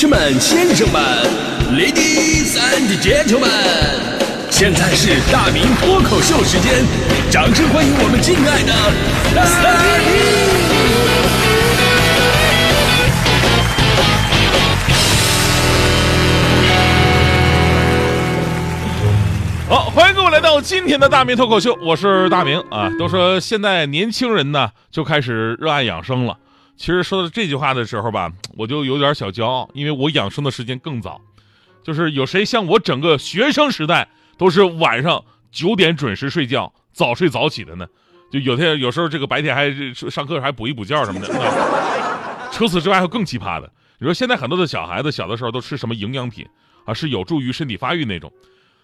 士们、先生们，Ladies and Gentlemen，现在是大明脱口秀时间，掌声欢迎我们敬爱的大明！好，欢迎各位来到今天的大明脱口秀，我是大明啊。都说现在年轻人呢就开始热爱养生了。其实说到这句话的时候吧，我就有点小骄傲，因为我养生的时间更早。就是有谁像我整个学生时代都是晚上九点准时睡觉，早睡早起的呢？就有天有时候这个白天还上课还补一补觉什么的。除此之外还有更奇葩的，你说现在很多的小孩子小的时候都吃什么营养品啊，是有助于身体发育那种。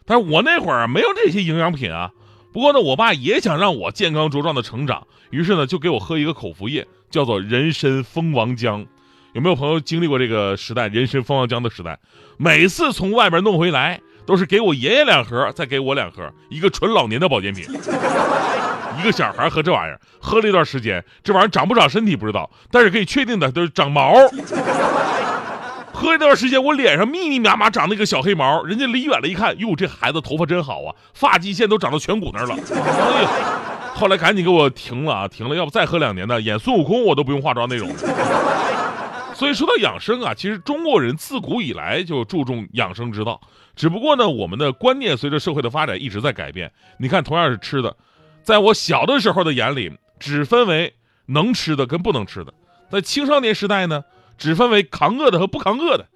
但是我那会儿没有这些营养品啊。不过呢，我爸也想让我健康茁壮的成长，于是呢，就给我喝一个口服液，叫做人参蜂王浆。有没有朋友经历过这个时代？人参蜂王浆的时代，每次从外边弄回来，都是给我爷爷两盒，再给我两盒，一个纯老年的保健品。一个小孩喝这玩意儿，喝了一段时间，这玩意儿长不长身体不知道，但是可以确定的都是长毛。喝一段时间，我脸上密密麻麻长那个小黑毛，人家离远了一看，哟，这孩子头发真好啊，发际线都长到颧骨那儿了。哎呀，后来赶紧给我停了啊，停了，要不再喝两年呢，演孙悟空我都不用化妆那种。所以说到养生啊，其实中国人自古以来就注重养生之道，只不过呢，我们的观念随着社会的发展一直在改变。你看，同样是吃的，在我小的时候的眼里，只分为能吃的跟不能吃的；在青少年时代呢。只分为扛饿的和不扛饿的，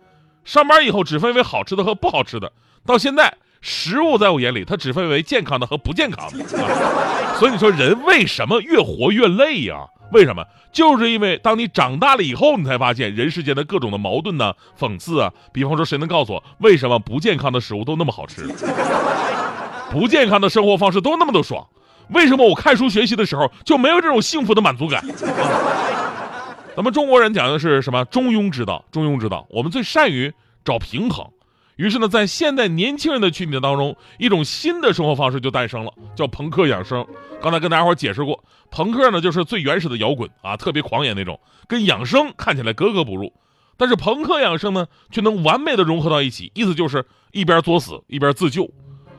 上班以后只分为好吃的和不好吃的。到现在，食物在我眼里，它只分为健康的和不健康的。所以你说人为什么越活越累呀？为什么？就是因为当你长大了以后，你才发现人世间的各种的矛盾呢、讽刺啊。比方说，谁能告诉我为什么不健康的食物都那么好吃？不健康的生活方式都那么的爽？为什么我看书学习的时候就没有这种幸福的满足感？咱们中国人讲的是什么中庸之道？中庸之道，我们最善于找平衡。于是呢，在现代年轻人的群体当中，一种新的生活方式就诞生了，叫朋克养生。刚才跟大家伙解释过，朋克呢就是最原始的摇滚啊，特别狂野那种，跟养生看起来格格不入。但是朋克养生呢，却能完美的融合到一起，意思就是一边作死一边自救。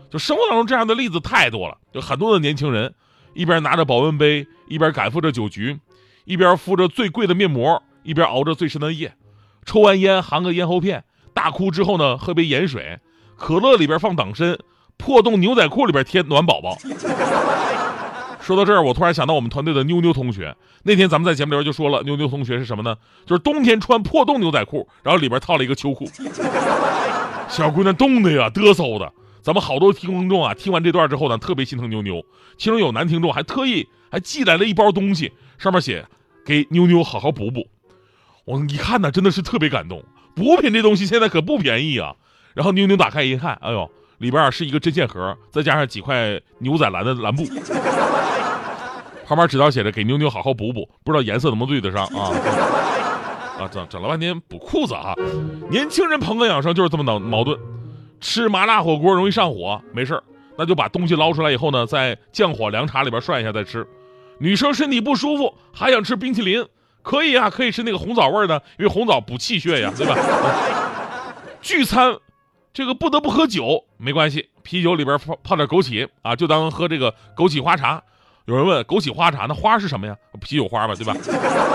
就生活当中这样的例子太多了，就很多的年轻人一边拿着保温杯，一边赶赴着酒局。一边敷着最贵的面膜，一边熬着最深的夜，抽完烟含个咽喉片，大哭之后呢，喝杯盐水，可乐里边放党参，破洞牛仔裤里边贴暖宝宝。说到这儿，我突然想到我们团队的妞妞同学，那天咱们在节目里边就说了，妞妞同学是什么呢？就是冬天穿破洞牛仔裤，然后里边套了一个秋裤。小姑娘冻的呀，嘚瑟的。咱们好多听众啊，听完这段之后呢，特别心疼妞妞，其中有男听众还特意还寄来了一包东西，上面写。给妞妞好好补补，我一看呢，真的是特别感动。补品这东西现在可不便宜啊。然后妞妞打开一看，哎呦，里边是一个针线盒，再加上几块牛仔蓝的蓝布，旁边纸条写着“给妞妞好好补补”，不知道颜色能不能对得上啊？啊，整整了半天补裤子啊！年轻人朋克养生就是这么矛矛盾，吃麻辣火锅容易上火，没事那就把东西捞出来以后呢，在降火凉茶里边涮一下再吃。女生身体不舒服还想吃冰淇淋，可以啊，可以吃那个红枣味的，因为红枣补气血呀，对吧？聚餐，这个不得不喝酒，没关系，啤酒里边泡泡点枸杞啊，就当喝这个枸杞花茶。有人问，枸杞花茶那花是什么呀？啤酒花吧，对吧？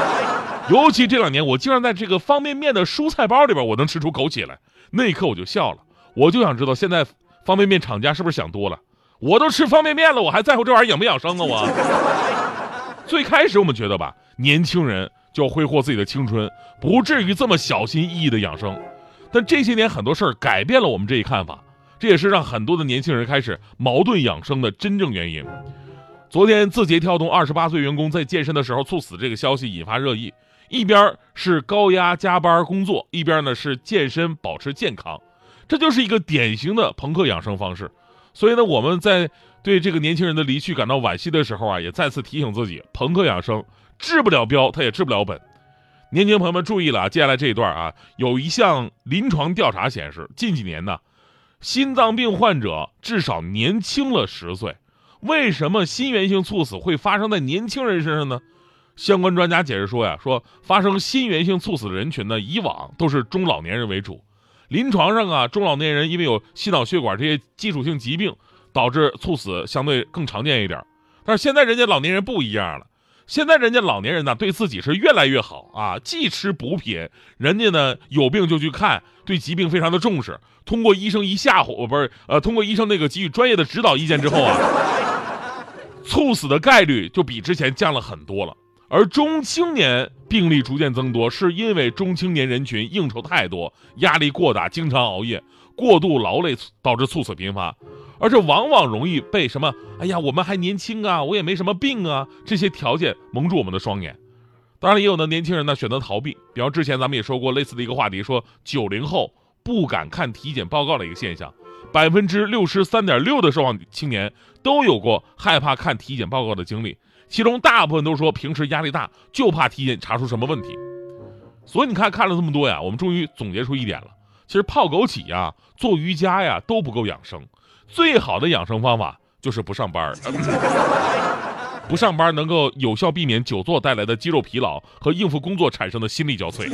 尤其这两年，我竟然在这个方便面的蔬菜包里边，我能吃出枸杞来，那一刻我就笑了。我就想知道，现在方便面厂家是不是想多了？我都吃方便面了，我还在乎这玩意儿养不养生啊？我。最开始我们觉得吧，年轻人就挥霍自己的青春，不至于这么小心翼翼的养生。但这些年很多事儿改变了我们这一看法，这也是让很多的年轻人开始矛盾养生的真正原因。昨天字节跳动二十八岁员工在健身的时候猝死这个消息引发热议，一边是高压加班工作，一边呢是健身保持健康，这就是一个典型的朋克养生方式。所以呢，我们在。对这个年轻人的离去感到惋惜的时候啊，也再次提醒自己：朋克养生治不了标，他也治不了本。年轻朋友们注意了啊，接下来这一段啊，有一项临床调查显示，近几年呢，心脏病患者至少年轻了十岁。为什么心源性猝死会发生在年轻人身上呢？相关专家解释说呀，说发生心源性猝死的人群呢，以往都是中老年人为主。临床上啊，中老年人因为有心脑血管这些基础性疾病，导致猝死相对更常见一点。但是现在人家老年人不一样了，现在人家老年人呢，对自己是越来越好啊，既吃补品，人家呢有病就去看，对疾病非常的重视。通过医生一吓唬，不是呃，通过医生那个给予专业的指导意见之后啊，猝死的概率就比之前降了很多了。而中青年病例逐渐增多，是因为中青年人群应酬太多，压力过大，经常熬夜，过度劳累导致猝死频发，而这往往容易被什么“哎呀，我们还年轻啊，我也没什么病啊”这些条件蒙住我们的双眼。当然，也有的年轻人呢选择逃避，比方之前咱们也说过类似的一个话题，说九零后不敢看体检报告的一个现象，百分之六十三点六的受访青年都有过害怕看体检报告的经历。其中大部分都说平时压力大，就怕体检查出什么问题。所以你看看了这么多呀，我们终于总结出一点了：其实泡枸杞呀、做瑜伽呀都不够养生，最好的养生方法就是不上班。不上班能够有效避免久坐带来的肌肉疲劳和应付工作产生的心力交瘁。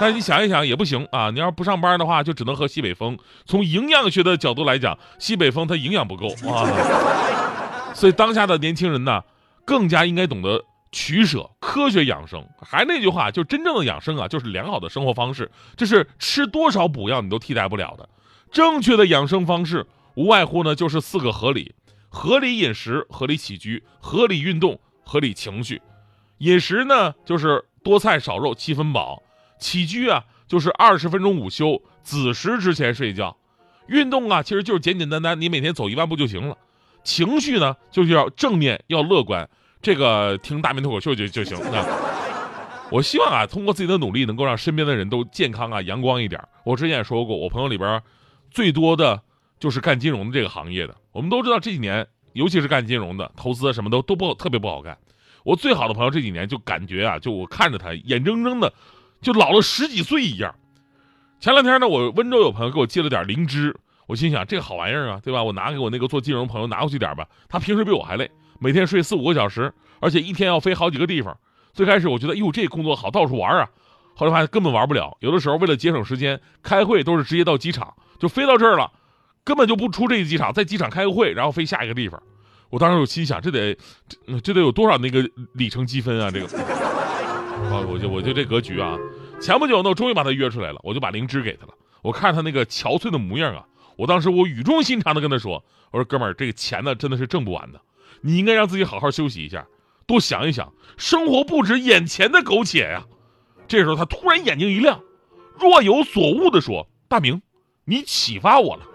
但是你想一想也不行啊，你要不上班的话，就只能喝西北风。从营养学的角度来讲，西北风它营养不够啊。所以当下的年轻人呢，更加应该懂得取舍，科学养生。还那句话，就真正的养生啊，就是良好的生活方式，这是吃多少补药你都替代不了的。正确的养生方式无外乎呢，就是四个合理：合理饮食、合理起居、合理运动、合理情绪。饮食呢，就是多菜少肉，七分饱；起居啊，就是二十分钟午休，子时之前睡觉；运动啊，其实就是简简单单，你每天走一万步就行了。情绪呢，就是要正面，要乐观，这个听大明脱口秀就就行。那我希望啊，通过自己的努力，能够让身边的人都健康啊，阳光一点。我之前也说过，我朋友里边最多的就是干金融的这个行业的。我们都知道这几年，尤其是干金融的，投资什么都都不特别不好干。我最好的朋友这几年就感觉啊，就我看着他眼睁睁的就老了十几岁一样。前两天呢，我温州有朋友给我寄了点灵芝。我心想，这个好玩意儿啊，对吧？我拿给我那个做金融朋友拿过去点吧。他平时比我还累，每天睡四五个小时，而且一天要飞好几个地方。最开始我觉得，哟，这工作好，到处玩啊。后来发现根本玩不了，有的时候为了节省时间，开会都是直接到机场就飞到这儿了，根本就不出这个机场，在机场开个会，然后飞下一个地方。我当时我心想，这得这这得有多少那个里程积分啊？这个啊，我就我就这格局啊。前不久呢，我终于把他约出来了，我就把灵芝给他了。我看他那个憔悴的模样啊。我当时我语重心长的跟他说：“我说哥们儿，这个钱呢真的是挣不完的，你应该让自己好好休息一下，多想一想，生活不止眼前的苟且呀。”这时候他突然眼睛一亮，若有所悟的说：“大明，你启发我了。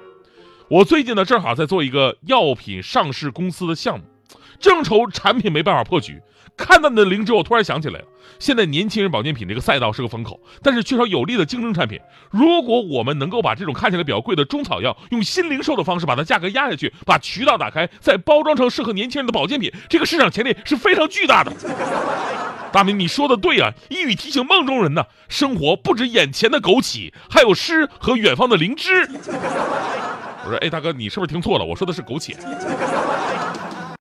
我最近呢正好在做一个药品上市公司的项目，正愁产品没办法破局。”看到你的灵芝，我突然想起来了。现在年轻人保健品这个赛道是个风口，但是缺少有力的竞争产品。如果我们能够把这种看起来比较贵的中草药，用新零售的方式把它价格压下去，把渠道打开，再包装成适合年轻人的保健品，这个市场潜力是非常巨大的。大明，你说的对啊，一语提醒梦中人呢。生活不止眼前的枸杞，还有诗和远方的灵芝。我说，哎，大哥，你是不是听错了？我说的是枸杞。